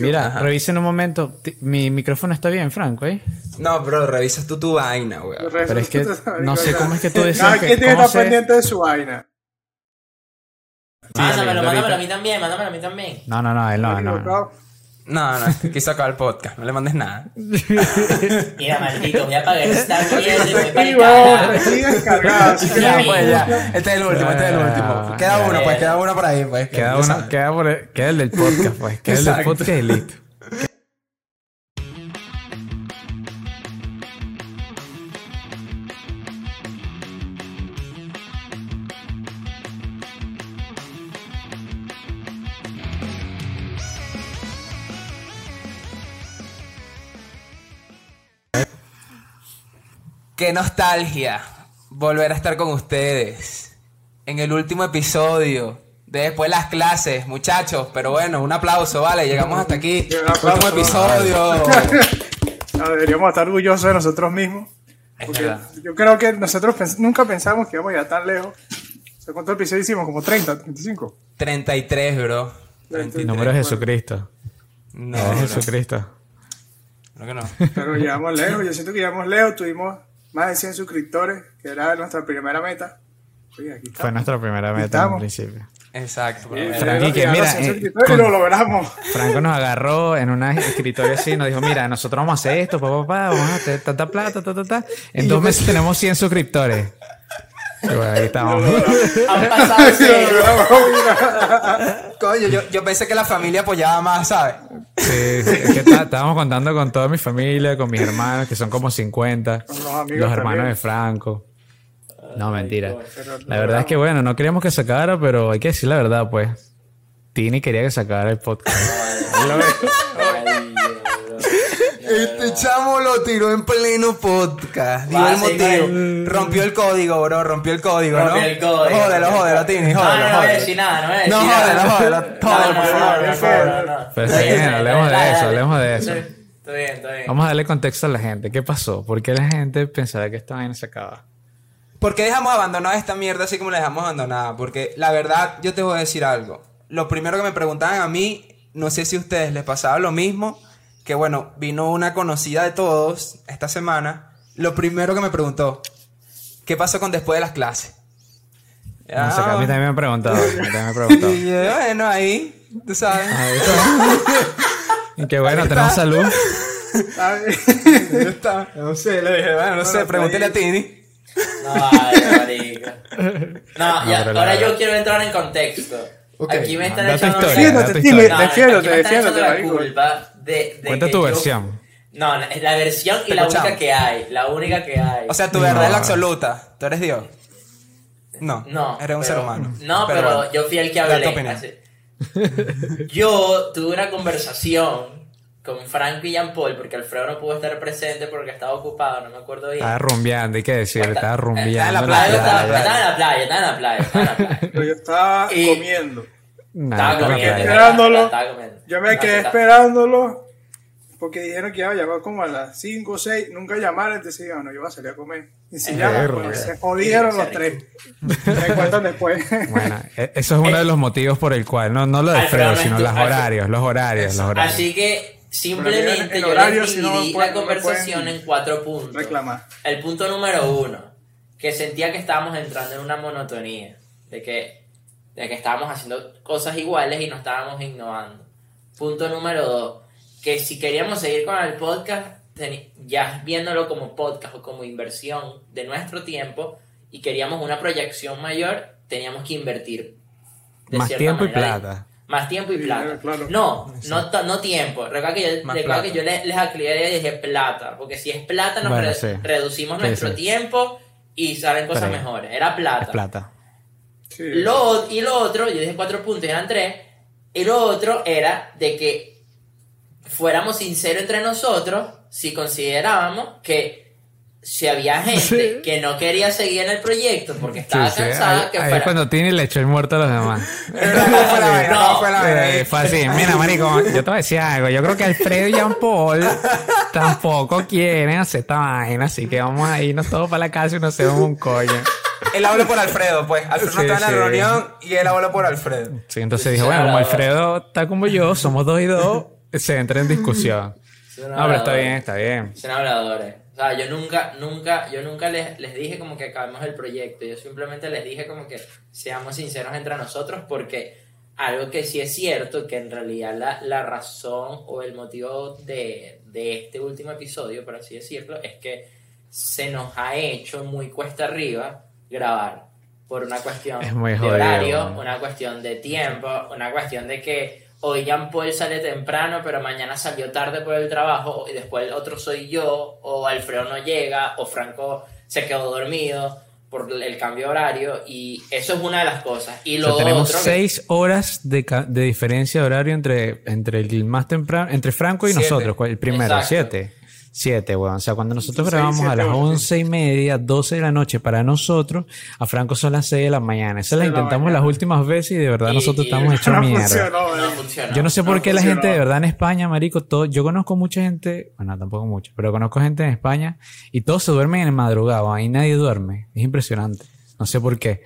Mira, revisen un momento. Mi micrófono está bien, Franco, ¿eh? No, bro, revisas tú tu vaina, weón. Pero es que no sé cómo es que tú decías Cada que- quien tiene que ¿cómo estar se- pendiente de su vaina. Mándamelo, mándamelo a mí también, mándamelo a mí también. No, no, no, él no, no. no. No, no, quiso acabar el podcast. No le mandes nada. Mira, maldito, voy a pagar esta mierda y voy para Sí, el huevón, carajo. sí, descargado. así que Ya, Sí. pues, ya. Este es el último, este es el último. Ya, Queda uno, pues, queda uno por ahí, pues. Queda, uno, queda, por el, queda el del podcast, pues. Queda el del podcast y listo. Qué nostalgia volver a estar con ustedes en el último episodio de después de las clases, muchachos. Pero bueno, un aplauso, vale. Llegamos hasta aquí. Último episodio. No, deberíamos estar orgullosos de nosotros mismos. Es Porque yo creo que nosotros pens- nunca pensamos que íbamos a llegar tan lejos. O sea, ¿Cuántos episodios hicimos? Como 30, 35. 33, bro. 33. Número de Jesucristo. No, Es bro. Jesucristo. Creo que no. Pero llegamos lejos. Yo siento que llegamos lejos. Tuvimos más de 100 suscriptores, que era nuestra primera meta. Oye, aquí Fue nuestra primera meta en principio. Exacto. bro. Sí, Frankie, que llegaron mira, a 100 eh, suscriptores con- y lo logramos. Franco nos agarró en una escritorio así y nos dijo, mira, nosotros vamos a hacer esto, papá, papá, vamos a hacer tanta plata, ta, ta, ta. En dos meses tenemos 100 suscriptores. Ahí estamos. Han pasado. Coño, yo, yo pensé que la familia apoyaba más, ¿sabes? Sí, sí, es que está- estábamos contando con toda mi familia, con mis hermanos, que son como 50. Con los amigos los hermanos también. de Franco. No, mentira. La verdad es que, bueno, no queríamos que se acabara, pero hay que decir la verdad, pues. Tini quería que se acabara el podcast. Este chamo lo tiró en pleno podcast. Digo el sí, motivo. Rompió el código, bro. Rompió el código, ¿no? Rompió el código. Jódelo, jódelo, Tini, No, jódelo, no, no voy a jódelo. decir nada, no voy a decir No, nada. jódelo, jódelo, no, por no, favor, por favor. bien, está hablemos de eso, hablemos de eso. Está bien, está bien. Vamos a darle contexto a la gente. ¿Qué pasó? ¿Por qué la gente pensará que esta vaina se acaba? ¿Por qué dejamos abandonada esta mierda así como la dejamos abandonada? Porque la verdad, yo te voy a decir algo. Lo primero que me preguntaban a mí, no sé si a ustedes les pasaba lo mismo, que bueno, vino una conocida de todos esta semana. Lo primero que me preguntó, ¿qué pasó con después de las clases? No sé, a mí Ah, también me han preguntado. A mí también me han preguntado. Y yo, bueno, ahí, tú sabes. Y que bueno, tenemos salud. Ahí está. No sé, le dije, bueno, no sé, pregúntele a Tini. No, vale, marico. No, ya, ahora la- yo quiero entrar en contexto. Aquí me están echando historia, la- culpa de, de Cuenta que tu yo- versión. No, es la versión y la escuchamos. única que hay. La única que hay. O sea, tu verdad es la absoluta. ¿Tú eres Dios? No. no. Eres un pero- ser humano. No, pero, bueno. yo fui el que hablé. opinión. así. Yo tuve una conversación con Franco y Jean Paul porque Alfredo no pudo estar presente porque estaba ocupado, no me acuerdo bien. Estaba rumbeando, hay que decirlo. Estaba rumbeando. en la en playa, Ah, yo estaba, en la playa, estaba en la playa, estaba en la playa. pero yo estaba Y- comiendo. Nah, Estaba ¿cómo comiendo. esperándolo. estaba comiendo. Yo me quedé esperándolo porque dijeron que iba a llamar como a las 5 o 6. Nunca llamaron, entonces yo, no, yo voy a salir a comer. Y si llaman, pues, se jodieron Sí, los tres. Me cuentan después. Bueno, e- eso es uno de los motivos por el cual, no, no lo de no sino los horarios, los horarios, los horarios. Así que simplemente en yo horario, les si no, dividí la conversación en cuatro puntos. reclamar. El punto número uno, que sentía que estábamos entrando en una monotonía, de que, de que estábamos haciendo cosas iguales y no estábamos innovando. Punto número dos, que si queríamos seguir con el podcast, ya viéndolo como podcast o como inversión de nuestro tiempo y queríamos una proyección mayor, teníamos que invertir. de Más tiempo y plata. Más tiempo y plata. claro. No, no, no tiempo. Recuerda que yo, recuerda que yo les, les aclaré y dije plata. Porque si es plata, nos Bueno, re- sí. reducimos Sí, nuestro sí. tiempo y salen cosas Pero- mejores. Era plata. Es plata. Sí. Lo, y lo otro, yo dije cuatro puntos y eran tres. Y lo otro era de que fuéramos sinceros entre nosotros si considerábamos que si había gente Sí. que no quería seguir en el proyecto porque estaba sí, cansada, ahí, que ahí es fuera. cuando Tini le echó el muerto a los demás. ¿Cómo ¿Cómo fue así. Mira, marico, yo te voy a decir algo. Yo creo que Alfredo y Jean Paul tampoco quieren hacer esta vaina, así que vamos a irnos todos para la casa y nos hacemos un coño. Él habló por Alfredo, pues. Alfredo no Sí, estaba en la reunión y él habló por Alfredo. Sí, entonces dijo, bueno, como Alfredo está como yo, somos dos y dos, se entra en discusión. No, pero está bien, está bien. Son habladores. O sea, yo nunca, nunca, yo nunca les, les dije como que acabemos el proyecto. Yo simplemente les dije como que seamos sinceros entre nosotros porque algo que sí es cierto, que en realidad la, la razón o el motivo de, de este último episodio, por así decirlo, es que se nos ha hecho muy cuesta arriba grabar. Por una cuestión de horario, man. una cuestión de tiempo, una cuestión de que hoy Jean Paul sale temprano, pero mañana salió tarde por el trabajo, y después el otro soy yo, o Alfredo no llega, o Franco se quedó dormido por el cambio de horario, y eso es una de las cosas. Y O lo sea, tenemos otro seis horas de, de diferencia de horario entre, entre el más temprano, entre Franco y Siete. nosotros, el primero, Exacto. siete. Siete, weón. O sea, cuando nosotros Seis, grabamos a las once y media, doce de la noche para nosotros, a Franco son las seis de la mañana. Esas las de la intentamos las últimas veces y de verdad Y- nosotros y- estamos hechos No mierda. Yo no sé No por qué la gente de verdad en España, marico, todo, yo conozco mucha gente, bueno, tampoco mucha, pero conozco gente en España y todos se duermen en el madrugado, ahí nadie duerme. Es impresionante. No sé por qué.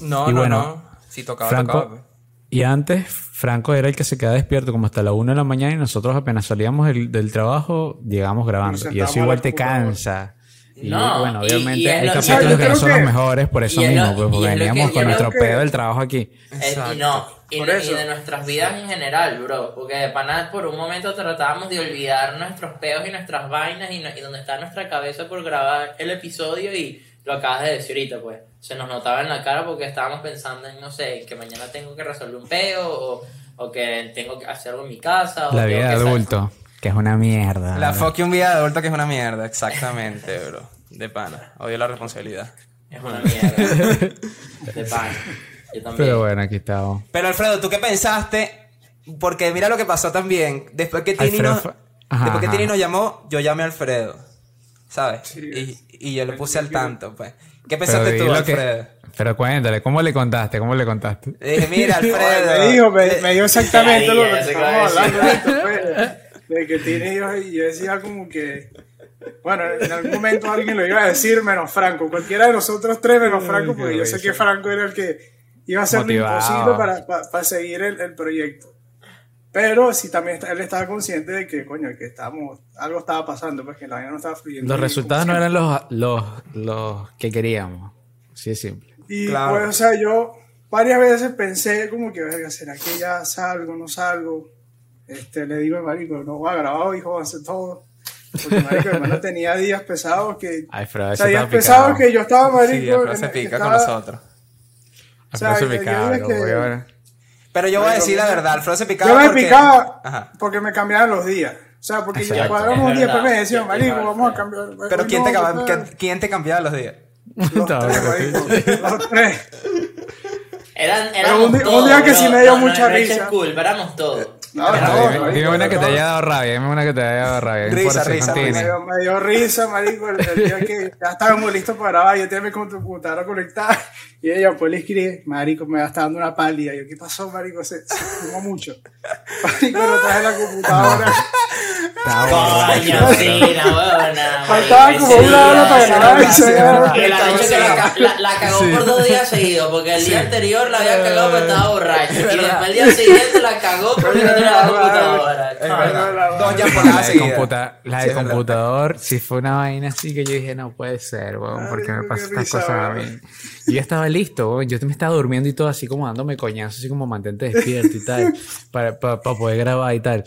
No, Y no, bueno, no. Si tocaba, Franco, tocaba. Y antes Franco era el que se quedaba despierto como hasta la una de la mañana y nosotros apenas salíamos del, del trabajo, llegamos grabando. Y eso igual te cansa. Y No, bueno, y- obviamente y es hay lo- capítulos que no son los que- mejores por eso y mismo, pues, y porque veníamos con nuestro que- pedo del trabajo aquí. Eh, y Exacto. no, y, de- y nuestras vidas en general, bro. Porque de pana por un momento tratábamos de olvidar nuestros peos y nuestras vainas y, no- y donde está nuestra cabeza por grabar el episodio y lo acabas de decir ahorita, pues. Se nos notaba en la cara porque estábamos pensando en, no sé, que mañana tengo que resolver un peo o, o que tengo que hacer algo en mi casa. O La vida de adulto, que es una mierda. La fucking vida de adulto que es una mierda, exactamente, bro. De pana. Odio la responsabilidad. Es una mierda. de pana. Yo también. Pero bueno, aquí estamos. Pero Alfredo, ¿tú qué pensaste? Porque mira lo que pasó también. Después que Tini, Alfredo nos, Ajá, después que. Tini nos llamó, yo llamé a Alfredo. ¿Sabes? Sí. y, y yo le puse al tanto, pues. ¿Qué pensaste tú, lo Alfredo? que- pero cuéntale, ¿cómo le contaste? ¿Cómo le contaste? Le dije, mira, Alfredo. me dijo, me, me dijo exactamente lo que estábamos hablando ahorita, pues, de que tiene hijos y yo decía como que bueno, en algún momento alguien lo iba a decir menos Franco, cualquiera de nosotros tres menos Franco, porque yo sé que Franco era el que iba a hacer lo imposible para, para, para seguir el, el proyecto. Pero sí también está- él estaba consciente de que, coño, que estábamos, algo estaba pasando, pues que la vaina no estaba fluyendo. Los resultados no eran los, los, los que queríamos. Así de simple. Y Claro. pues, o sea, yo varias veces pensé como que, verga, ¿será que ya salgo, no salgo? Este, le digo al marico, no voy a grabar hoy, hijo, hacer todo. Porque marico, mi hermano tenía días pesados que... Ay, Fred, o eso sea, días pesados picado. que yo estaba, marico... Sí, se pica estaba- con nosotros. o sea, que- voy a ver. Pero yo voy a decir la verdad, Alfredo se picaba Yo me porque... picaba Ajá. porque me cambiaban los días. O sea, porque ya Exacto. cuadramos un día, después me verdad. decían, marico, vamos a cambiar. Pero ¿quién, no, te cambia- ¿qué tal? ¿quién- ¿quién te cambiaba los días? Los tres, gratuito. marico, los tres. Eran, Pero éramos un día- un día que bro. sí me dio mucha risa. culpa, éramos todos. No, Ah, no, dime- una que te haya dado rabia, dime una que te haya dado rabia. Risa, risa. Me dio, me dio risa, marico, el, el día que ya estábamos listos para grabar, yo tenía mi computadora conectada y ella pues le escribe, marico, me está dando una pálida. Y yo, ¿qué pasó, marico? Se, se fumó mucho. Marico, no traje la computadora. Coño, sí. Faltaba como una hora para. Que la, cagó Sí. por dos días seguidos, porque el día anterior la había cagado porque estaba borracho. Y después el día siguiente la cagó porque no tenía la computadora. Dos ya La la de, computador, si fue una vaina así que yo dije, no puede ser, weón, ¿por qué me qué estas cosas a mí? Y yo estaba listo, yo me estaba durmiendo y todo así como dándome coñazos, así como mantente despierto y tal, para, para, para poder grabar y tal.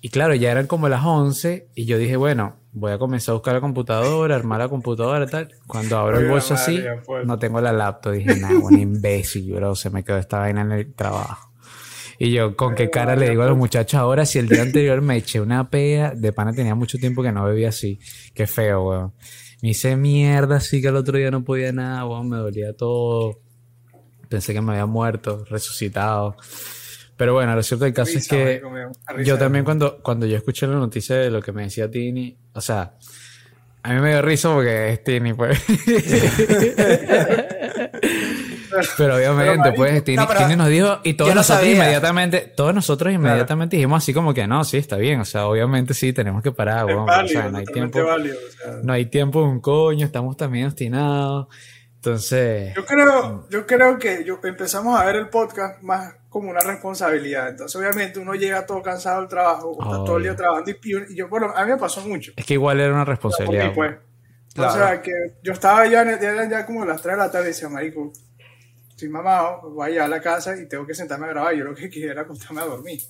Y claro, ya eran como las 11 y yo dije, bueno, voy a comenzar a buscar la computadora, armar la computadora y tal. Cuando abro el bolso así, pues. no tengo la laptop. Dije, nah, un imbécil, bro, se me quedó esta vaina en el trabajo. Y yo, ¿con qué cara le digo a los muchachos ahora si el día anterior me eché una pea? De pana tenía mucho tiempo que no bebía así. Qué feo, weón. Me hice mierda así que el otro día no podía nada, weón. Me dolía todo. Pensé que me había muerto, resucitado. Pero bueno, lo cierto del caso es que yo también cuando, cuando yo escuché la noticia de lo que me decía Tini, o sea, a mí me dio risa porque es Tini, pues. Pero obviamente, pues, Tini, no, Tini nos dijo, y todos nosotros sabía. inmediatamente, todos nosotros inmediatamente dijimos así como que no, sí, está bien, o sea, obviamente sí, tenemos que parar, weón, válido, o sea, no hay tiempo, válido, o sea. no hay tiempo un coño, estamos también obstinados, entonces, Yo creo, yo creo que yo, empezamos a ver el podcast más como una responsabilidad. Entonces, obviamente, uno llega todo cansado del trabajo, o está todo el día trabajando y, y yo, bueno, a mí me pasó mucho. Es que igual era una responsabilidad. mí, pues. Claro. O sea, que yo estaba ya, ya ya como las 3 de la tarde y decía, marico, estoy mamado, voy allá a la casa y tengo que sentarme a grabar. Yo lo que quería era acostarme a dormir.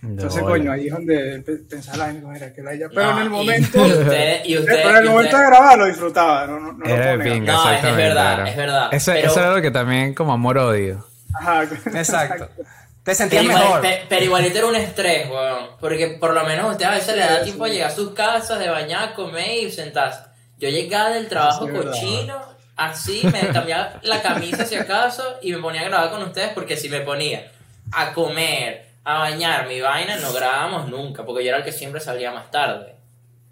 Entonces, No, coño, ahí es donde pe- pensaba la gente, era que la ella. Pero No, en el y- momento, Y usted, y usted, pero en el y momento usted- de grabar lo disfrutaba, no, no, no lo Era negar. pinga, No, es- verdad, era. es verdad, Eso, pero- eso era lo que también como amor-odio. Ajá, Exacto. Te Pero, sentías igual- mejor. pe- pero igualito era un estrés, weón. Porque por lo menos a usted a veces le da tiempo a llegar a sus casas, de bañar, comer y sentarse. Yo llegaba del trabajo Sí, cochino, así, me cambiaba la camisa si acaso y me ponía a grabar con ustedes porque si me ponía a comer, a bañar mi vaina, no grabábamos nunca, porque yo era el que siempre salía más tarde.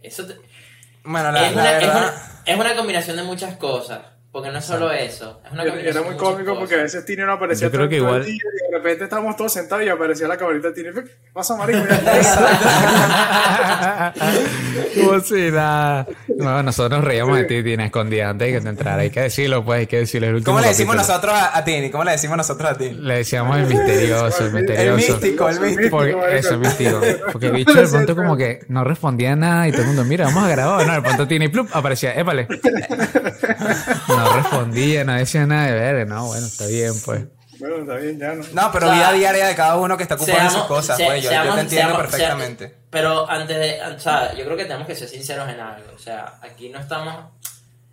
Eso te- Bueno, la, es, la una, es, verdad. una, es una combinación de muchas cosas, porque no es solo eso. Es una Era, muy cómico porque a veces Tini no aparecía Yo creo que el igual- y de repente estábamos todos sentados y aparecía la camarita de Tini. ¿Qué pasa, marico? Si nada. No, nosotros nos reíamos de ti, Tina, escondida antes de que te entrara. Hay que decirlo, pues, hay que decirlo. El último ¿Cómo le decimos capítulo. nosotros a, a Tini? ¿Cómo le decimos nosotros a Tini? Le decíamos el misterioso, el El misterioso. místico, el místico. Porque, eso es místico. Porque el bicho de pronto como que no respondía nada y todo el mundo, mira, vamos a grabar. No, de pronto tiene y plup, aparecía, épale. No respondía, no decía nada de ver. No, bueno, está bien, pues. bueno, está bien, ya no. No, pero O sea, vida diaria de cada uno que está ocupado en sus Seamos- cosas, se- pues. Yo, yo seamos- te entiendo seamos- perfectamente. pero antes de, o sea, yo creo que tenemos que ser sinceros en algo. O sea, aquí no estamos,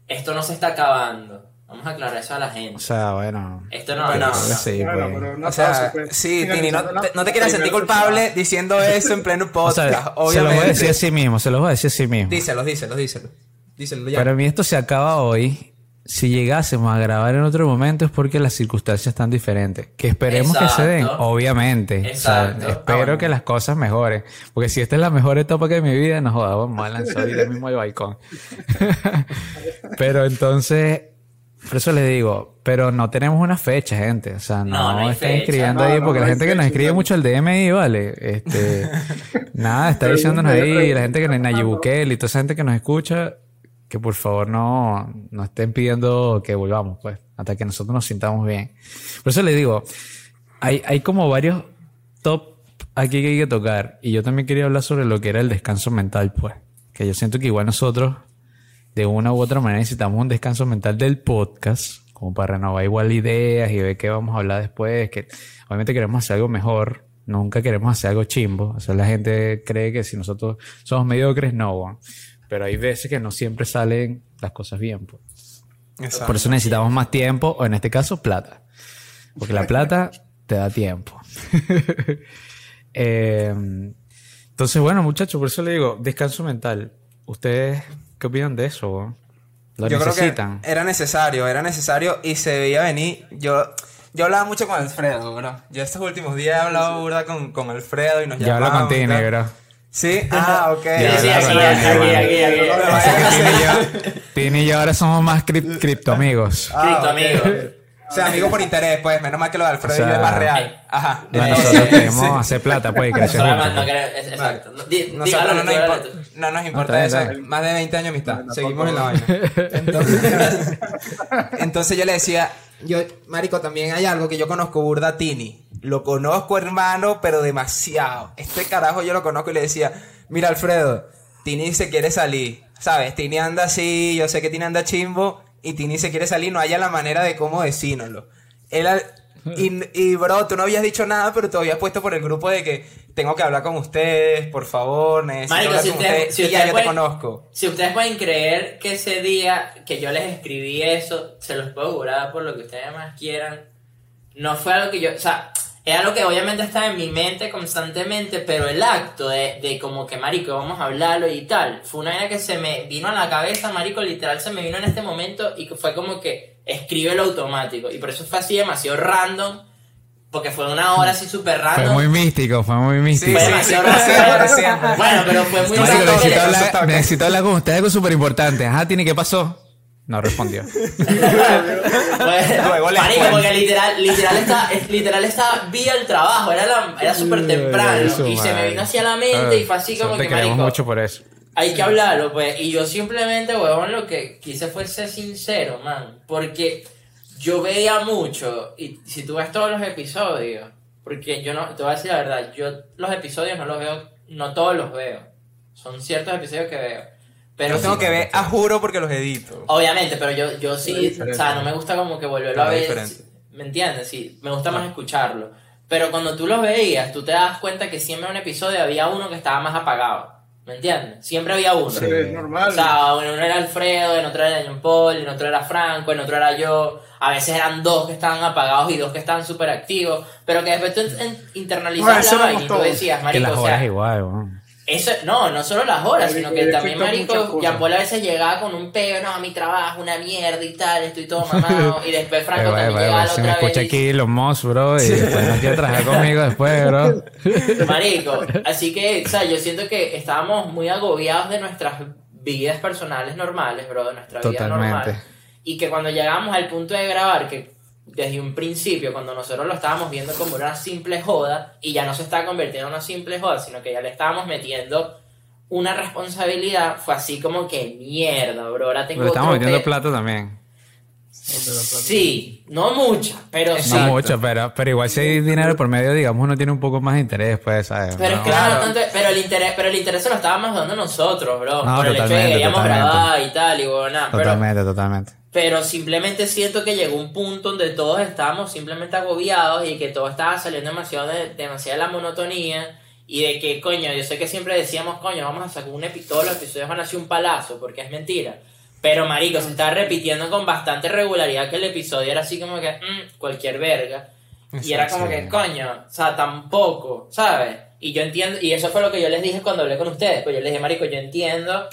esto no se está acabando. Vamos a aclarar eso a la O gente. sea, bueno. Esto no, no, no. sí, Bueno, pues. pero un O sea, pues. sí, Tini, no te, no te quieras sentir culpable diciendo eso en pleno O podcast, sea, se los obviamente. voy a decir a sí mismo, se los voy a decir a sí mismo. Díselo, díselo, díselo. Díselo ya. Para mí esto se acaba hoy. Si llegásemos a grabar en otro momento es porque las circunstancias están diferentes. Que esperemos que se den, Exacto. obviamente. O sea, Exacto. espero bueno. que las cosas mejoren. Porque si esta es la mejor etapa que de mi vida, no jodas, vamos a lanzar ahorita mismo el balcón. pero entonces, por eso les digo, pero no tenemos una fecha, gente. O sea, no, No, no hay estén fecha. escribiendo No, ahí, porque no la gente que nos escribe no. mucho al DM ahí, vale. Este, nada, está diciéndonos ahí, la gente que Nayib Bukele y toda esa gente que nos escucha, que por favor no, no estén pidiendo que volvamos, pues, hasta que nosotros nos sintamos bien. Por eso les digo, hay, hay como varios top aquí que hay que tocar. Y yo también quería hablar sobre lo que era el descanso mental, pues. Que yo siento que igual nosotros, de una u otra manera, necesitamos un descanso mental del podcast, como para renovar igual ideas y ver qué vamos a hablar después. Que obviamente queremos hacer algo mejor. Nunca queremos hacer algo chimbo. O sea, la gente cree que si nosotros somos mediocres, no, weón. Pero hay veces que no siempre salen las cosas bien, pues. Exacto. Por eso necesitamos más tiempo, o en este caso, plata. Porque la plata te da tiempo. Eh, entonces, bueno, muchachos, por eso le digo, descanso mental. ¿Ustedes qué opinan de eso? ¿Lo Yo creo que necesitan? era necesario, era necesario y se veía venir. Yo, yo hablaba mucho con Alfredo, bro. Yo estos últimos días he hablado burda con, con Alfredo y nos Ya hablo llamábamos con y Tini, tal. bro. Sí, ah, ok. Sí, aquí, aquí, Tini, aquí, Tini y yo- ahora somos más criptoamigos. Ah, Cripto, ok. amigo. O sea, amigo por interés, pues. Menos mal que lo de Alfredo O sea, es más real. Ajá. No, nosotros queremos sí. hacer plata, pues, y crecer Exacto. Nosotros no, nos importa eso. Más de 20 años de amistad. Seguimos en la vaina. Entonces, yo le decía, yo, Marico, también hay algo que yo conozco burda Tini. Lo conozco, hermano, pero demasiado. Este carajo yo lo conozco y le decía, mira, Alfredo, Tini se quiere salir. ¿Sabes? Tini anda así, yo sé que Tini anda chimbo y Tini se quiere salir, no haya la manera de cómo decírnoslo. Él, y, y, bro, tú no habías dicho nada, pero te habías puesto por el grupo de que tengo que hablar con ustedes, por favor, necesito Marico, hablar si con ustedes- ustedes. si y ya ustedes yo pueden- te conozco. Si ustedes pueden creer que ese día que yo les escribí eso, se los puedo jurar por lo que ustedes más quieran, no fue algo que yo, o sea, es algo que obviamente está en mi mente constantemente, pero el acto de, de como que, marico, vamos a hablarlo y tal, fue una idea que se me vino a la cabeza, marico, literal se me vino en este momento y que fue como que escríbelo automático. Y por eso fue así demasiado random, porque fue una hora así súper Fue random. muy místico, fue muy místico. Fue Sí, demasiado sí, random. Bueno, pero fue muy Marico, random. necesito, hablar, necesito hablar con ustedes algo súper importante. Ajá, Tini, ¿qué pasó? No respondió. Pues, Luego les marico, porque literal, literal estaba, es- literal estaba vía el trabajo, era, la- era súper temprano Eso, y se me madre. vino hacia la mente y fue así como te que marico, mucho por eso. hay que hablarlo, pues. Y yo simplemente, huevón, lo que quise fue ser sincero, man. Porque yo veía mucho, y si tú ves todos los episodios, Porque yo no, te voy a decir la verdad, yo los episodios no los veo, no todos los veo. Son ciertos episodios que veo. Pero tengo sí- que ver a juro porque los edito. Obviamente, pero yo, yo sí, o sea, no me gusta como que volverlo a ver. diferente. ¿Me entiendes? Sí, me gusta más escucharlo. Pero cuando tú los veías, tú te das cuenta que siempre en un episodio había uno que estaba más apagado. ¿Me entiendes? Siempre había uno. Sí, es normal. O sea, en uno era Alfredo, en otro era Jean Paul, en otro era Franco, en otro era yo. A veces eran dos que estaban apagados y dos que estaban súper activos. Pero que después tú internalizabas eso la vaina y tú decías, Que marico, las o horas sea, igual, weón. Eso, no, no solo las horas, Marico, sino que también, marico, Paul a veces llegaba con un peo, no, mi trabajo, una mierda y tal, estoy todo mamado. Y después Franco Eh, también bueno, llegaba bueno, la si me otra escucha aquí los Moss, bro, y después no quiere trabajar conmigo después, bro. Marico, así que, o sea, yo siento que estábamos muy agobiados de nuestras vidas personales normales, bro, de nuestra vida Totalmente. normal. Y que cuando llegamos al punto de grabar, que desde un principio, cuando nosotros lo estábamos viendo como una simple joda, y ya no se está convirtiendo en una simple joda, sino que ya le estábamos metiendo una responsabilidad, fue así como que mierda, bro, ahora tengo Le estamos otro metiendo pe- plata también. Sí, no mucha, pero sí. No mucho, pero, pero igual si hay dinero por medio, digamos, uno tiene un poco más de interés, pues, ¿sabes? Pero es No. que Claro. tanto- pero el interés, pero el interés se lo estábamos dando nosotros, bro. No, por el hecho de que queríamos grabar y tal, y bueno, nada. Pero, Totalmente, totalmente. Pero simplemente siento que llegó un punto donde todos estábamos simplemente agobiados y que todo estaba saliendo demasiado de, demasiado de la monotonía. Y de que, coño, yo sé que siempre decíamos, coño, vamos a sacar un episodio, los episodios van a ser un palazo, porque es mentira. Pero, marico, se estaba repitiendo con bastante regularidad que el episodio era así como que, mm, cualquier verga. Y era como que, coño, o sea, tampoco, ¿sabes? Y yo entiendo, y eso fue lo que yo les dije cuando hablé con ustedes, pues yo les dije, marico, yo entiendo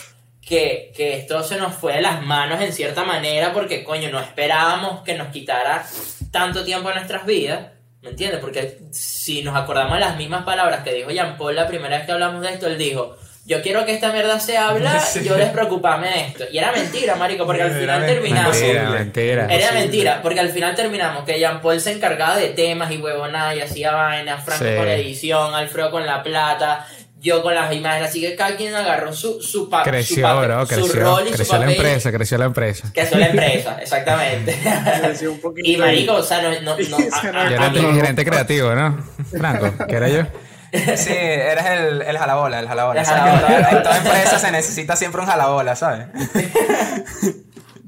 que, que esto se nos fue de las manos en cierta manera porque, coño, no esperábamos que nos quitara tanto tiempo en nuestras vidas, ¿me entiendes? Porque si nos acordamos de las mismas palabras que dijo Jean Paul la primera vez que hablamos de esto, él dijo, yo quiero que esta mierda se habla, Sí. yo despreocupame de esto. Y era mentira, marico, porque al final terminamos... Mentira. Era mentira, porque al final terminamos que Jean Paul se encargaba de temas y huevonadas y hacía vainas, Franco Sí. con la edición, Alfredo con la plata, yo con las imágenes, así que cada quien agarró su, su, pa- su Creció, papel- bro, su creció. rol y su Creció la papel. empresa, creció la empresa. Es la empresa, exactamente. Creció un poquito y marico, o sea, no, no, no- a- a- Yo era el gerente creativo, ¿no? Franco, ¿qué era yo? Sí, eres el, el jalabola, el jalabola. El jalabola. En toda- en toda empresa se necesita siempre un jalabola, ¿sabes?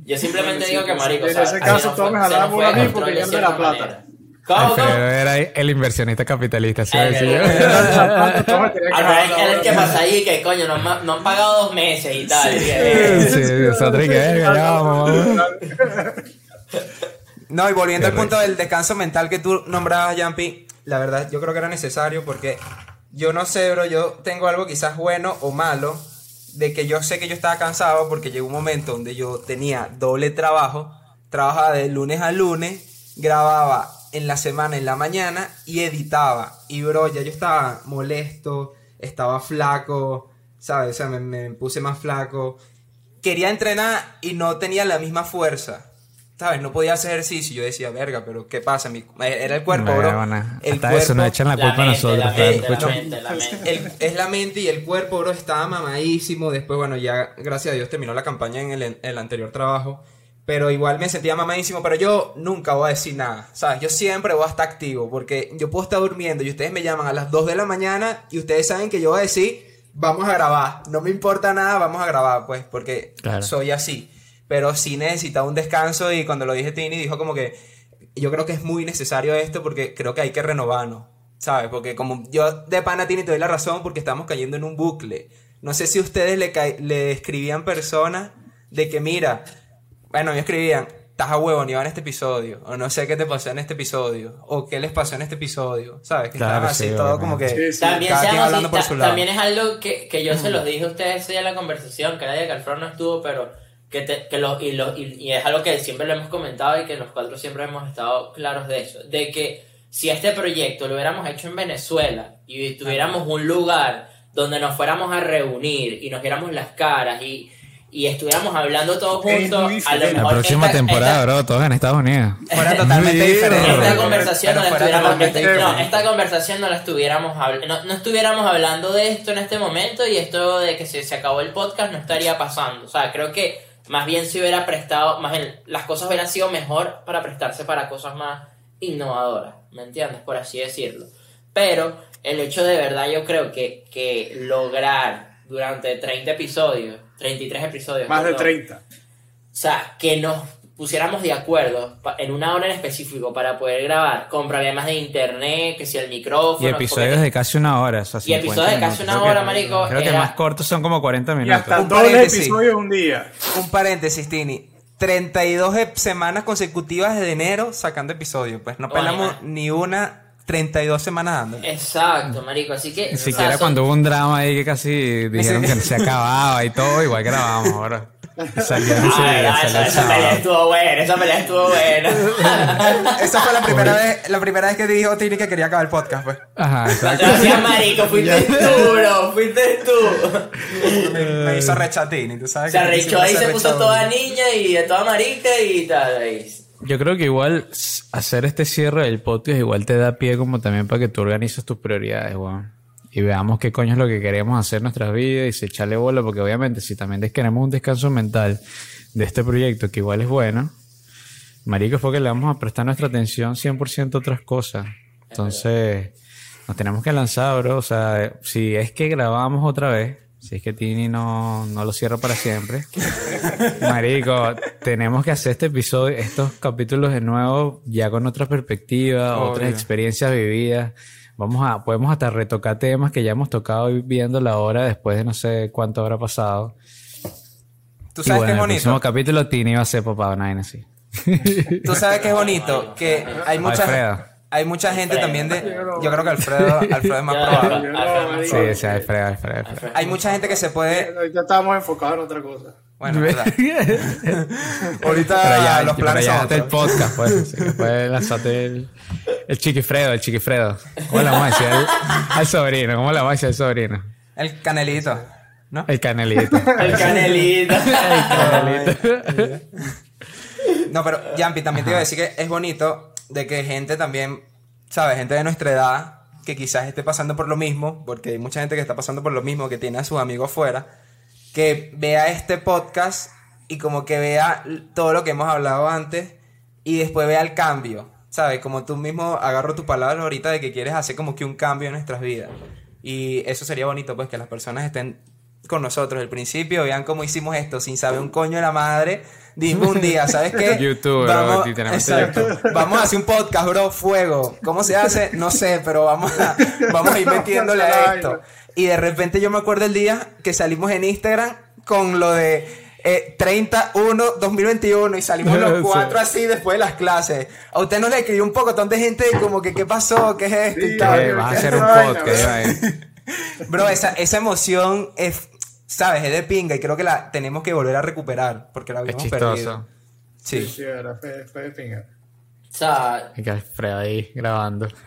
yo simplemente digo sí, que marico, en o sea, ese se caso todos me jalaban a de mí porque yo no era plata. ¿Cómo, Alfredo cómo? era el inversionista capitalista, ¿sí? Ay, Sí, que la el que pasa ahí que coño no, han ma- no han pagado dos meses y tal. y que- Sí, nosotros y que. No, y volviendo Qué al punto del descanso mental que tú nombrabas, Jampi, la verdad yo creo que era necesario porque yo no sé, bro, yo tengo algo quizás bueno o malo de que yo sé que yo estaba cansado porque llegó un momento donde yo tenía doble trabajo, trabajaba de lunes a lunes, grababa en la semana en la mañana y editaba. Y bro, ya yo estaba molesto, estaba flaco, ¿sabes? O sea, me, me puse más flaco. Quería entrenar y no tenía la misma fuerza. ¿Sabes? No podía hacer ejercicio. Yo decía, verga, pero ¿qué pasa? Mi- era el cuerpo, bro. Bueno, El hasta eso nos cuerpo- echan la La culpa a mente, nosotros. la pero mente, la escucha. mente, la mente. el- es la mente y el cuerpo, bro, estaba mamadísimo. Después, bueno, ya gracias a Dios terminó la campaña en el, el anterior trabajo. Pero igual me sentía mamadísimo. Pero yo nunca voy a decir nada. ¿Sabes? Yo siempre voy a estar activo. Porque yo puedo estar durmiendo y ustedes me llaman a las 2 de la mañana. Y ustedes saben que yo voy a decir, vamos a grabar. No me importa nada, vamos a grabar, pues. Porque Claro. soy así. Pero sí necesitaba un descanso. Y cuando lo dije, Tini dijo como que yo creo que es muy necesario esto porque creo que hay que renovarnos, ¿sabes? Porque como yo de pana Tini te doy la razón porque estamos cayendo en un bucle. No sé si ustedes le, le escribían personas de que mira, bueno, me escribían, estás a huevo, ni va en este episodio, o no sé qué te pasó en este episodio, o qué les pasó en este episodio, ¿sabes? Que Claro, estaban así sí, todo como que obviamente. Sí, sí. También, cada quien seamos hablando por ta- su lado. también es algo que, que yo se los dije a ustedes día en la conversación, que de que Alfredo no estuvo, pero que, te- que lo, y, lo- y- y es algo que siempre lo hemos comentado y que los cuatro siempre hemos estado claros de eso, de que si este proyecto lo hubiéramos hecho en Venezuela y tuviéramos un lugar donde nos fuéramos a reunir y nos viéramos las caras y, y estuviéramos hablando todos juntos, a lo diferente. La mejor próxima esta- temporada, esta- bro, todos en Estados Unidos. Fuera totalmente diferente. esta conversación no Pero la estuviéramos, no, esta conversación no la estuviéramos habl- no, no estuviéramos hablando de esto en este momento y esto de que se, se acabó el podcast no estaría pasando. O sea, creo que más bien se hubiera prestado, más bien las cosas hubieran sido mejor para prestarse para cosas más innovadoras, ¿me entiendes? Por así decirlo. Pero el hecho de verdad yo creo que, que lograr durante 30 episodios, 33 episodios. Más de perdón, 30. O sea, que nos pusiéramos de acuerdo en una hora en específico para poder grabar con problemas de internet, que si el micrófono. Y episodios porque- de casi una hora. o sea, Y 50 episodios de casi una que- hora, marico, Creo que era- más cortos son como 40 Y minutos. hasta Un doble paréntesis. episodio un día. Un paréntesis, Tini. 32 e- semanas consecutivas de enero sacando episodios. Pues no pelamos ni una 32 semanas dándole. Exacto, marico. Así que. Ni o sea, siquiera son- cuando hubo un drama ahí que casi dijeron que se acababa y todo, igual grabamos ahora. Salió ese día, esa, el esa pelea estuvo buena, esa pelea estuvo buena. Esa fue la primera vez, la primera vez que dijo Tini que quería acabar el podcast, pues. Ajá, exacto. Gracias, marico, fuiste tú, bro, fuiste tú. Me, me hizo recha Tini, tú sabes. Se arrechó ahí, se puso toda niña y toda marica y tal. ahí. Yo creo que igual hacer este cierre del podcast igual te da pie como también para que tú organices tus prioridades, weón. Y veamos qué coño es lo que queremos hacer en nuestras vidas y se echarle bola, porque obviamente si también queremos un descanso mental de este proyecto, que igual es bueno, marico, es porque le vamos a prestar nuestra atención 100% a otras cosas. Entonces, nos tenemos que lanzar, bro. O sea, si es que grabamos otra vez, si es que Tini no, no lo cierra para siempre, Marico, tenemos que hacer este episodio, estos capítulos de nuevo, ya con otra perspectiva, Obvio. otras experiencias vividas. Vamos a, podemos hasta retocar temas que ya hemos tocado y viendo la hora después de no sé cuánto habrá pasado. Tú sabes bueno, que es el próximo bonito. capítulo Tini va a ser papá una así. Tú sabes que es bonito. Que hay mucha, Alfredo. Hay mucha gente también de. Yo creo que Alfredo, Alfredo es más Ya, probable. Sí, sí, Alfredo, Alfredo, Alfredo. Hay mucha gente que se puede. Ahorita estábamos enfocados en otra cosa. Bueno, es verdad. Ahorita Pero ya, los pero planes ya son está el podcast, pues. Puedes lanzarte el, el chiquifredo, el chiquifredo. ¿Cómo le vamos a decir al, al sobrino? ¿Cómo le vamos a decir al sobrino? El canelito. ¿No? El canelito. El canelito. No, pero Yampi, también te iba a decir que es bonito de que gente también, ¿sabes? Gente de nuestra edad que quizás esté pasando por lo mismo, porque hay mucha gente que está pasando por lo mismo, que tiene a sus amigos fuera, que vea este podcast y como que vea todo lo que hemos hablado antes y después vea el cambio, ¿sabes? Como tú mismo agarro tu palabra ahorita de que quieres hacer como que un cambio en nuestras vidas. Y eso sería bonito, pues, que las personas estén con nosotros al principio, vean cómo hicimos esto sin saber un coño de la madre. Dime un día, ¿sabes qué? YouTube, bro, vamos, exacto. vamos a hacer un podcast, bro, fuego. ¿Cómo se hace? No sé, pero vamos a, vamos a ir metiéndole a esto. Y de repente yo me acuerdo el día que salimos en Instagram con lo de eh, 31 2021 y salimos los Sí. cuatro así después de las clases. A usted no le escribió un poco de gente como que qué pasó, qué es esto y tal. Eh, vas a hacer un podcast. bro. Bro, esa emoción es, sabes, es de pinga y creo que la tenemos que volver a recuperar porque la Es habíamos chistoso. perdido. Sí. Sí, verdad, fue, fue de pinga. O sea, Y que Alfredo ahí grabando.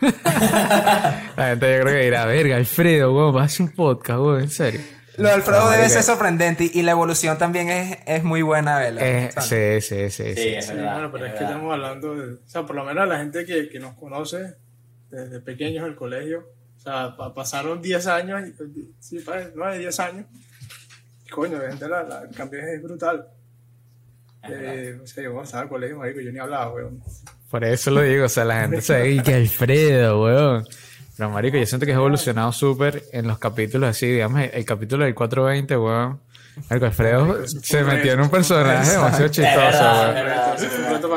La gente yo creo que dirá, verga, Alfredo, weón, vas a hacer un podcast, weón, en serio. Lo de Alfredo No, debe ser sorprendente y, y la evolución también es, es muy buena, ¿verdad? Eh, sí, sí, sí, sí, sí. es Sí, verdad. bueno, pero es, que verdad. estamos hablando de. O sea, por lo menos la gente que, que nos conoce desde pequeños del colegio. O sea, pa- pasaron 10 años, sí, pa- 9, 10 años. Coño, la gente, la, la- el cambio es brutal. Eh, o sea, yo estaba el colegio, marico, yo ni hablaba, weón. Por eso lo digo, o sea, la gente se ve y que Alfredo, weón. Pero marico, yo siento que has evolucionado súper en los capítulos así, digamos, el, el capítulo del 420, weón. Alfredo se metió en un personaje demasiado chistoso.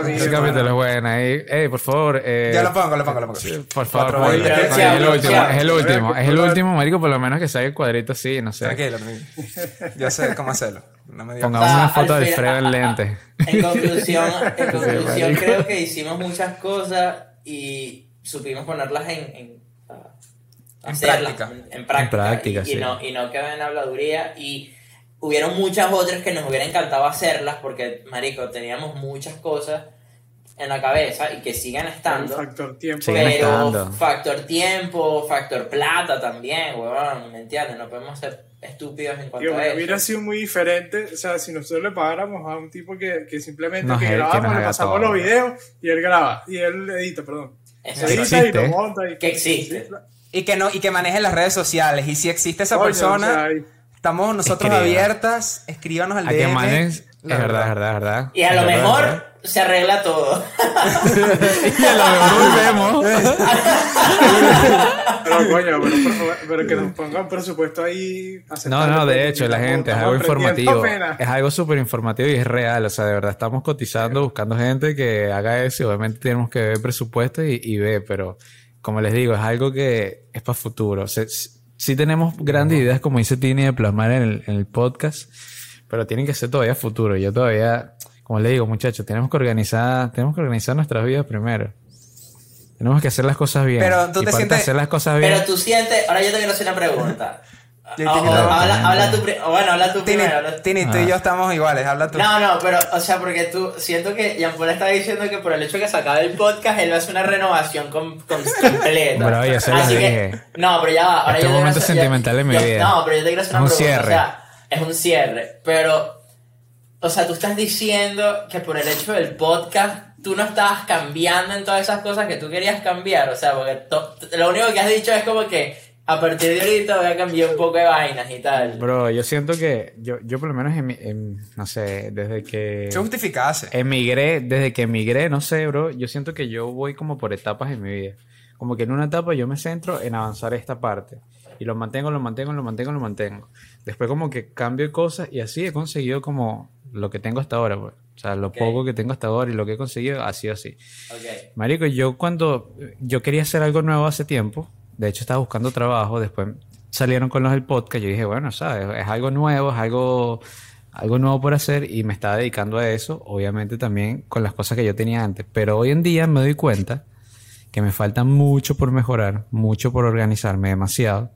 Ese capítulo es bueno. Ey, por favor. Eh, Ya lo pongo, lo pongo, lo pongo. Por favor, es el último, es el último, es el último, marico, por lo menos que salga el cuadrito así, no sé. Tranquilo, tranquilo. Yo sé cómo hacerlo. No me digas. Pongamos O sea, una foto de Alfredo en lente. En conclusión, en conclusión creo que hicimos muchas cosas y supimos ponerlas en, en, hacerlas, práctica. En, en práctica. En práctica, y, no, y no quedar en habladuría. Y hubieron muchas otras que nos hubiera encantado hacerlas porque, marico, teníamos muchas cosas en la cabeza y que sigan El estando. factor tiempo. Siguen Pero estando. factor tiempo, factor plata también, huevón, ¿me entiendes? No podemos ser estúpidos en cuanto Digo, a eso. hubiera sido muy diferente, o sea, si nosotros le pagáramos a un tipo que, que simplemente Nos- que que grabamos, nos le pasamos todo. los videos y él graba, y él edita, perdón. Eso Que edita sí. y existe. lo monta. Y, Que existe. Y que no, y que manejen las redes sociales. Y si existe esa Coño, persona, o sea, y- estamos nosotros abiertas. Escríbanos al A que DM. manden, La es verdad, es verdad, es verdad. Y a Es lo verdad, mejor verdad. se arregla todo. y a lo mejor volvemos. Pero coño, pero, que nos pongan presupuesto ahí. No, no, de hecho, la gente es algo informativo. Es algo súper informativo y es real. O sea, de verdad estamos cotizando, buscando gente que haga eso y obviamente tenemos que ver presupuesto y, y ver, pero como les digo, es algo que es para futuro. O sea, s- sí tenemos grandes ideas, como dice Tini, de plasmar en el, en el podcast, pero tienen que ser todavía futuro. Yo todavía, como le digo, muchachos, tenemos que organizar, tenemos que organizar nuestras vidas primero. Tenemos que hacer las cosas bien. Pero tú te sientes- hacer las cosas bien. Pero tú sientes, ahora yo te quiero hacer una pregunta. Yo O- o- tengo- habla, tú, pri- o bueno, habla tú Tini, primero. Tini, tú Ah. y yo estamos iguales, habla tú. No, no, pero, o sea, porque tú, siento que Jean Paul está diciendo que por el hecho de que se acabe el podcast, él va a hacer una renovación com- com- completa. Bro, yo se que- dije. no, pero ya va. Ahora Este yo momento sentimental en mi vida. No, pero yo te quiero hacer Es una un pregunta. cierre. O sea, es un cierre, pero, o sea, tú estás diciendo que por el hecho del podcast, tú no estabas cambiando en todas esas cosas que tú querías cambiar. O sea, porque lo único que has dicho es como que a partir de ahorita voy a cambiar un poco de vainas y tal. Bro, yo siento que yo, yo por lo menos, en, mi- en- no sé, desde que ¿Qué justificase? emigré, desde que emigré, no sé, bro, yo siento que yo voy como por etapas en mi vida. Como que en una etapa yo me centro en avanzar esta parte. Y lo mantengo, lo mantengo, lo mantengo, lo mantengo. Después como que cambio cosas y así he conseguido como lo que tengo hasta ahora, pues. O sea, lo Ok. poco que tengo hasta ahora y lo que he conseguido ha sido así. Ok. Marico, yo cuando yo quería hacer algo nuevo hace tiempo, de hecho estaba buscando trabajo, después salieron con los del podcast, yo dije, bueno, sabes, es algo nuevo, es algo algo nuevo por hacer y me estaba dedicando a eso, obviamente también con las cosas que yo tenía antes, pero hoy en día me doy cuenta que me falta mucho por mejorar, mucho por organizarme, demasiado.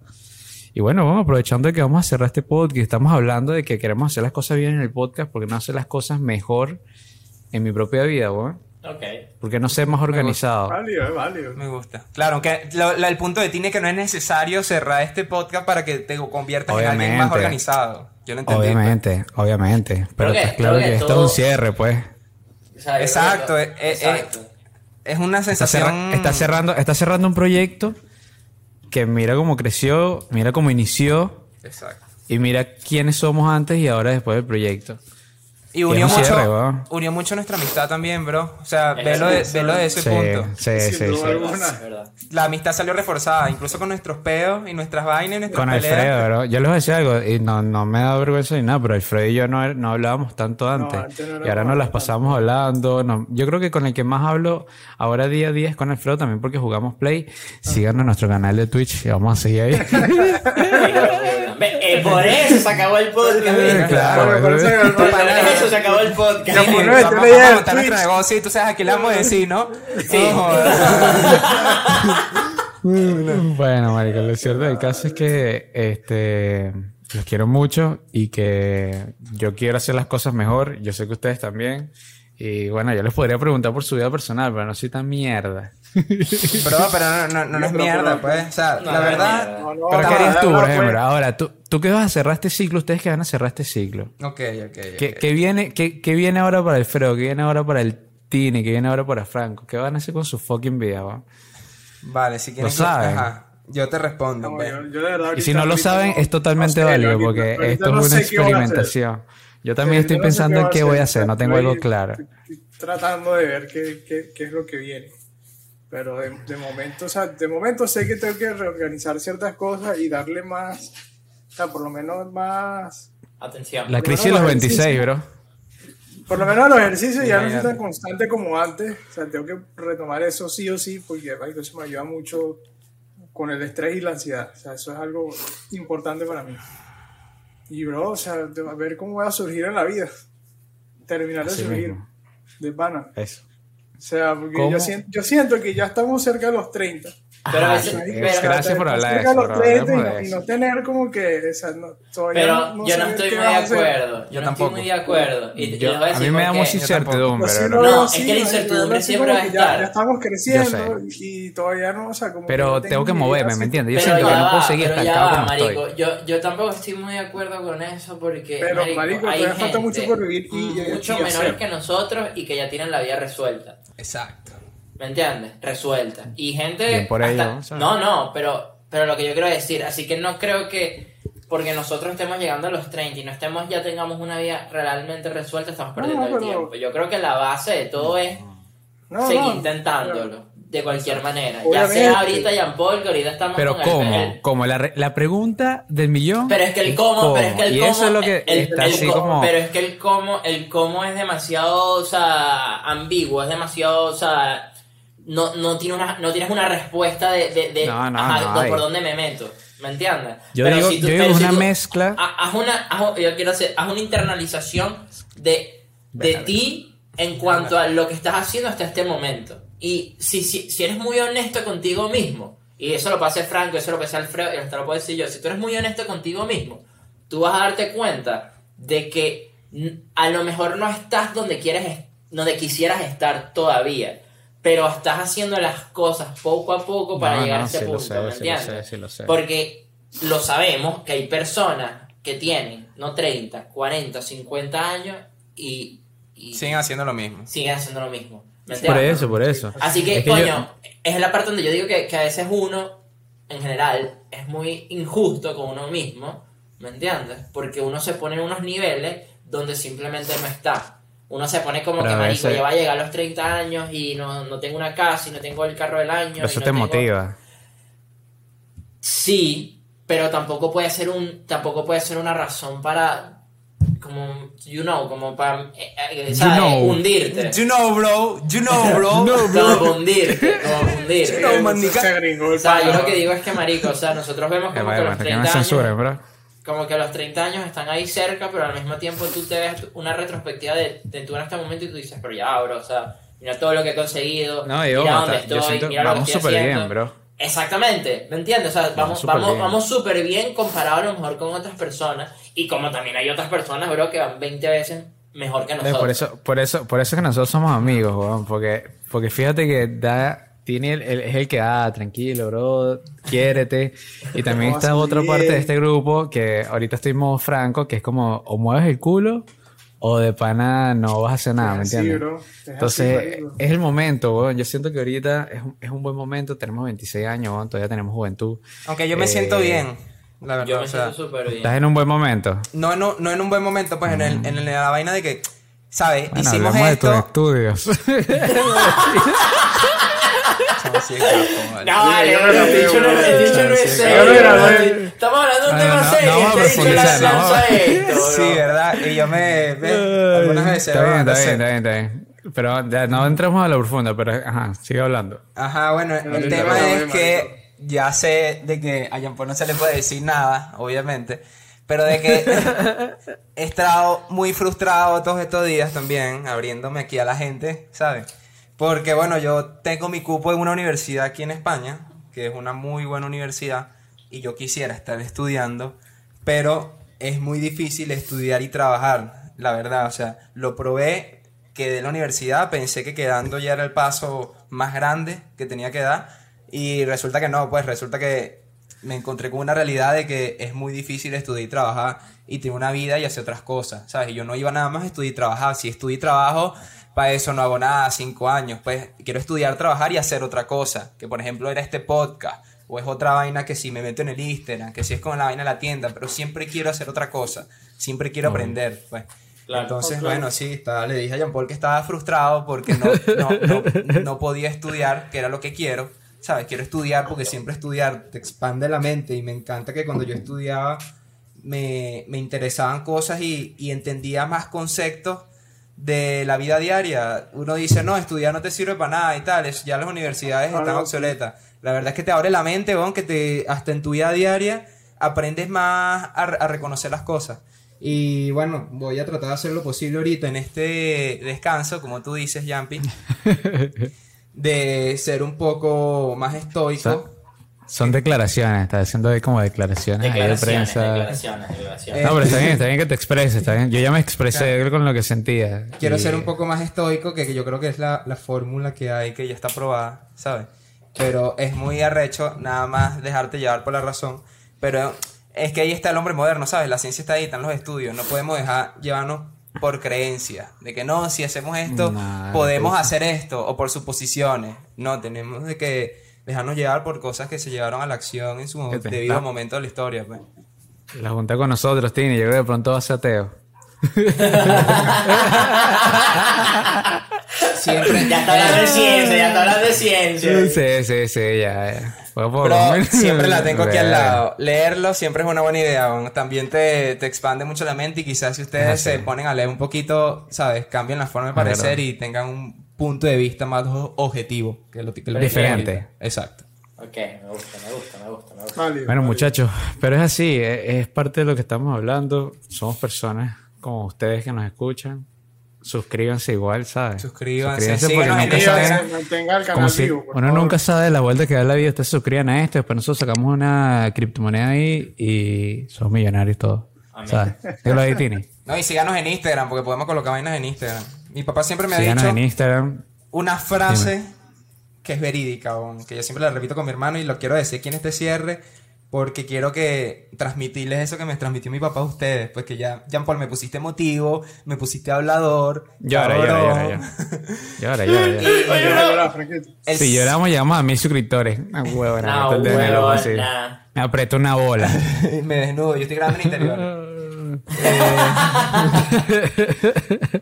Y bueno, vamos aprovechando de que vamos a cerrar este podcast, estamos hablando de que queremos hacer las cosas bien en el podcast, porque no hacer las cosas mejor en mi propia vida, weón. Ok. Porque no ser más organizado. Válido, es válido. Me gusta. Claro, aunque lo- la- el punto de Tini es que no es necesario cerrar este podcast para que te conviertas en alguien más organizado. Yo lo entendí. pues. Obviamente, obviamente. Pero está claro que, que esto todo- es un cierre, pues. Exacto, creo que- eh, eh, exacto. Es una Está, sensación... cerra- está cerrando, está cerrando un proyecto que mira cómo creció, mira cómo inició Exacto. y mira quiénes somos antes y ahora después del proyecto. Y unió mucho, cierre, unió mucho nuestra amistad también, bro. O sea, Es velo de, velo de ese Sí, punto. sí, Sin sí, duda sí. alguna. Es verdad. La amistad salió reforzada, incluso con nuestros peos y nuestras vainas y nuestras Con peleas. Alfredo, bro. Yo les voy a decir algo y no, no me da vergüenza ni nada, pero Alfredo y yo no, no hablábamos tanto antes. antes no y ahora nos las tanto. pasamos hablando. no- yo creo que con el que más hablo ahora día a día es con Alfredo también porque jugamos Play. Síganos en nuestro canal de Twitch y vamos a seguir ahí. Eh, por eso se acabó el podcast. mira. Claro, Bueno, por eso Por se acabó el podcast. Sí, Ya, no, vamos, idea a nuestro negocio y tú sabes a qué le vamos a decir, ¿no? Sí. Jodas. Bueno, marico, lo cierto del caso es que este los quiero mucho y que yo quiero hacer las cosas mejor. Yo sé que ustedes también. Y bueno, yo les podría preguntar por su vida personal, pero no soy tan mierda. Bro, pero no, no, no, no es mierda, pues. O sea, No, la verdad. mierda. No, no, ¿Pero qué harías tú, por pues. ejemplo? Ahora, ¿tú, tú que vas a cerrar este ciclo, ustedes que van a cerrar este ciclo. Ok, ok. ¿Qué, qué viene, qué, qué viene ahora para Alfredo? ¿Qué viene ahora para el Tini? ¿Qué viene ahora para Franco? ¿Qué van a hacer con su fucking vida, va? Vale, si quieres. Lo saben. Ajá. Yo te respondo, No, pues. yo, yo de verdad Y si no lo saben, no- es totalmente no sé, válido porque esto no es una experimentación. Yo también Sí, estoy yo no sé pensando en qué voy a hacer, no tengo algo claro. estoy tratando de ver qué, qué, qué es lo que viene. Pero de, de momento, o sea, de momento sé que tengo que reorganizar ciertas cosas y darle más, o sea, por lo menos más, Atención. La crisis de los 26, bro. por lo menos los ejercicios ya no Imagínate. tan constante como antes. O sea, tengo que retomar eso sí o sí, porque marico, eso me ayuda mucho con el estrés y la ansiedad. O sea, eso es algo importante para mí. Y, bro, o sea, a ver cómo voy a surgir en la vida. Terminar de Así surgir. mismo. De pana. Eso. O sea, porque yo siento, yo siento que ya estamos cerca de los 30. Pero, Ah, sí, pero- gracias por hablar de cerca eso, de los bro, 30 y, no, de y no tener como que, o sea, no, todavía pero no, yo no estoy muy de acuerdo. Yo Yo no tampoco. estoy muy de acuerdo. Y, y Yo- voy a a mí me da mucha incertidumbre, Pues No, es que la incertidumbre siempre va a que ya, estar. ya estamos creciendo y, y todavía no, o sea, como Pero que tengo que moverme, ¿me entiendes? Yo Pero siento que ya no puedo seguir estancado como marico. estoy. Yo, yo tampoco estoy muy de acuerdo con eso porque, Pero, marico, hay todavía falta gente mucho por vivir y- y- mucho y menores que nosotros y que ya tienen la vida resuelta. Exacto. ¿Me entiendes? Resuelta. Y gente... Bien por hasta-. No, no, pero, pero lo que yo quiero decir, así que no creo que porque nosotros estemos llegando a los 30 y no estemos ya tengamos una vida realmente resuelta, estamos perdiendo no, el pero- tiempo. Yo creo que la base de todo es No, seguir no, intentándolo. De cualquier manera. Ya sea ahorita Jean Paul, que ahorita estamos Pero con el- ¿cómo? el- Como la, re- la pregunta del millón. Pero es que el cómo, pero es que el y cómo, eso es lo que el- está el así co- como... Pero es que el cómo, el cómo es demasiado, o sea, ambiguo, es demasiado, o sea, no, no, tiene una, no tienes una respuesta de, de, de, No, no, ajá, no de por dónde me meto, ¿me entiendes? Yo Pero digo, si tú- yo digo pero si una tú- mezcla... ha- Haz una, haz- yo quiero hacer, haz una internalización de, de ti en cuanto a lo que estás haciendo hasta este momento. Y si, si, si eres muy honesto contigo mismo, y eso lo puede hacer Franco, eso lo puede hacer Alfredo, y hasta lo puedo decir yo, si tú eres muy honesto contigo mismo, tú vas a darte cuenta de que a lo mejor no estás donde quieres es- donde quisieras estar todavía, pero estás haciendo las cosas poco a poco para No, llegar no, a ese sí lo punto, sé, ¿me sí lo entiendes? sé, sí lo sé. Porque lo sabemos que hay personas que tienen no 30, 40, 50 años y, y Siguen haciendo lo mismo. siguen haciendo lo mismo. ¿Me Por eso, por eso. Así que, Es que yo- coño, es la parte donde yo digo que, que a veces uno, en general, es muy injusto con uno mismo, ¿me entiendes? Porque uno se pone en unos niveles donde simplemente no está. Uno se pone como Pero que, marico, veces- ya va a llegar a los 30 años y no, no tengo una casa y no tengo el carro del año. Eso y no te tengo- motiva. Sí, pero tampoco puede ser un tampoco puede ser una razón para como you know, como para eh, eh, You ¿sabes? know. hundirte. You know, bro. You know, bro. No, Como para hundirte, como hundirte. Se gringó el O sea, yo lo que digo es que marico, o sea, nosotros vemos como que los que no me 30 censuren, años, bro. como que los 30 años están ahí cerca, pero al mismo tiempo tú te ves una retrospectiva de, de tú en este momento y tú dices, pero ya, bro, o sea, mira todo lo que he conseguido, No, digo, mira dónde yo estoy, siento- mira lo que vamos estoy súper haciendo. bien, bro. Exactamente, ¿me entiendes? O sea, vamos súper vamos, bien. vamos súper bien comparado a lo mejor con otras personas y como también hay otras personas, bro, que van 20 veces mejor que nosotros. Por eso, por eso, por eso es que nosotros somos amigos, weón. Porque, porque fíjate que da, tiene el, el- es el que da, tranquilo, bro, quiérete. Y también está otra parte de este grupo que ahorita estoy en modo franco, que es como o mueves el culo o de pana no vas a hacer nada, ¿me entiendes? así, Entonces, es el momento, weón. Yo siento que ahorita es, un- es un buen momento. Tenemos 26 años, weón. Todavía tenemos juventud. Aunque yo me Eh, siento bien, la verdad. Yo me o sea, siento súper bien. Estás en un buen momento. no, un- no en un buen momento, pues en, el, en la vaina de que, ¿sabes? Bueno, Hicimos hablemos de tus esto. estudios. Sí. No, vale, el dicho no es serio. Estamos hablando de un No, tema serio. no este dicho lanza esto. Sí, ¿verdad? Y yo me... algunas veces... Está bien, está bien, está bien, está bien. Pero ya no entramos a lo profundo, pero ajá, sigue hablando. Ajá, bueno, No, el no, tema es no, que ya sé de que a Jean Paul no se le puede decir nada, obviamente, pero de que he estado muy frustrado todos estos días también, abriéndome aquí a la gente, ¿sabes? Porque bueno, yo tengo mi cupo en una universidad aquí en España, que es una muy buena universidad, y yo quisiera estar estudiando, pero es muy difícil estudiar y trabajar, la verdad, o sea, lo probé quedé en la universidad, pensé que quedando ya era el paso más grande que tenía que dar y resulta que no, pues resulta que me encontré con una realidad de que es muy difícil estudiar y trabajar y tener una vida y hacer otras cosas, ¿sabes? Y yo no iba nada más a estudiar y trabajar, si estudio y trabajo, para eso no hago nada, cinco años, pues quiero estudiar, trabajar y hacer otra cosa, que por ejemplo era este podcast. O es otra vaina que si me meto en el Instagram, que si es con la vaina de la tienda, pero siempre quiero hacer otra cosa, siempre quiero aprender, pues. Claro. Entonces, claro. bueno, sí, estaba, le dije a Jean Paul que estaba frustrado porque no, no, no, no podía estudiar, que era lo que quiero. ¿Sabes? Quiero estudiar porque siempre estudiar te expande la mente y me encanta que cuando yo estudiaba me, me interesaban cosas y, y entendía más conceptos de la vida diaria. Uno dice, no, estudiar no te sirve para nada y tal, es- ya las universidades Ah, están no, obsoletas. La verdad es que te abre la mente, weón, que te, hasta en tu vida diaria aprendes más a, a reconocer las cosas. Y bueno, voy a tratar de hacer lo posible ahorita en este descanso, como tú dices, Yampi, de ser un poco más estoico. Son declaraciones, está haciendo ahí como declaraciones, ahí de Declaraciones, prensa. declaraciones, declaraciones. No, pero está bien, está bien que te expreses, está bien. Yo ya me expresé con lo que sentía. Quiero Y- ser un poco más estoico, que yo creo que es la, la fórmula que hay, que ya está probada, ¿sabes? Pero es muy arrecho nada más dejarte llevar por la razón. Pero es que ahí está el hombre moderno, ¿sabes? La ciencia está ahí, están los estudios. No podemos dejar llevarnos por creencia. De que no, si hacemos esto, Nah, podemos pues- hacer esto. O por suposiciones. No, tenemos de que dejarnos llevar por cosas que se llevaron a la acción en su ¿Qué te- debido momento de la historia, pues. La junta con nosotros, Tini. Yo creo que de pronto va a ser ateo. Siempre. Ya está hablando de ciencia, ya está hablando de ciencia. Sí, sí, sí, ya, Pero siempre la tengo aquí al lado. Leerlo siempre es una buena idea. También te, te expande mucho la mente y quizás si ustedes Ah, sí. se ponen a leer un poquito, ¿sabes? Cambian la forma de parecer y tengan un punto de vista más objetivo que lo que lo que Diferente. Exacto. Ok, me gusta, me gusta, me gusta, me gusta. Válido, Bueno, válido. muchachos, pero es así, es, es parte de lo que estamos hablando. Somos personas como ustedes que nos escuchan. Suscríbanse igual, ¿sabes? Suscríbanse, porque síganos en nunca saben- Mantenga- mantenga el Como canal si vivo, uno favor. nunca sabe la vuelta que da la vida. Ustedes suscriban a esto, después nosotros sacamos una criptomoneda ahí y somos millonarios todos. Amén. ¿Sabes? Dígalo ahí, Tini. No, y síganos en Instagram porque podemos colocar vainas en Instagram. Mi papá siempre me ha Síganos dicho en Instagram. una frase que es verídica, que yo siempre la repito con mi hermano y lo quiero decir aquí en este cierre porque quiero que transmitirles eso que me transmitió mi papá a ustedes, pues que ya, Jean Paul, me pusiste emotivo, me pusiste hablador, Llora, llora, llora, llora. Llora, llora, Si lloramos, llegamos a mil suscriptores. Una huevona. Me aprieto una bola. me desnudo, yo estoy grabando en interior.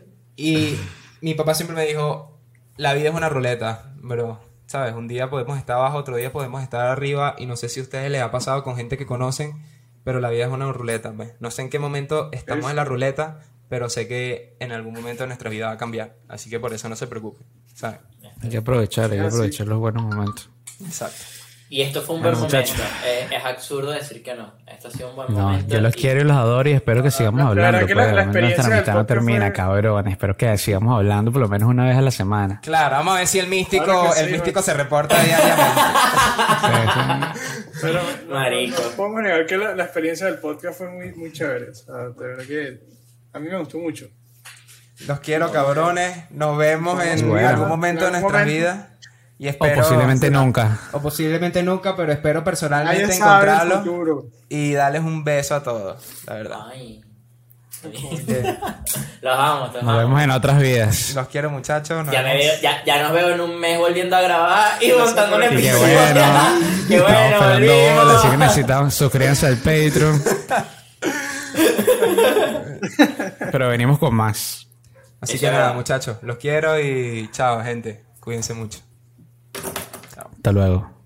Y mi papá siempre me dijo, la vida es una ruleta, bro. ¿Sabes? Un día podemos estar abajo, otro día podemos estar arriba. Y no sé si a ustedes les ha pasado con gente que conocen, pero la vida es una ruleta. pues. No sé en qué momento estamos en la ruleta, pero sé que en algún momento nuestra vida va a cambiar. Así que por eso no se preocupen. ¿Sabes? Hay que aprovechar, hay que aprovechar los buenos momentos. Exacto. Y esto fue un Bueno, buen momento. Eh, es absurdo decir que no. Esto ha sido un buen No, momento. yo los y- quiero y los adoro y espero que sigamos la hablando. verdad que la- la obviamente experiencia nuestra del amistad no termina, fue- cabrón. Espero que sigamos hablando por lo menos una vez a la semana. Claro, vamos a ver si el místico, Claro sí, el místico se reporta diariamente. Pero Marico. no, no podemos negar que la, la experiencia del podcast fue muy, muy chévere. O sea, de verdad que a mí me gustó mucho. Los quiero, cabrones. Nos vemos en Bueno. algún momento de momento. vidas. Y O espero, posiblemente nunca. O posiblemente nunca, pero espero personalmente futuro. y darles un beso a todos, la verdad. Ay. Eh, Los amo, los Nos amo. vemos en otras vidas. Los quiero, muchachos. nos Ya, me vemos. veo, ya, ya nos veo en un mes volviendo a grabar y montando un Y qué episodio. bueno. qué Estamos bueno, bolas, así que necesitamos suscríbanse al Patreon. Pero venimos con más. Así que nada, muchachos. Los quiero y chao, gente. Cuídense mucho. Hasta luego.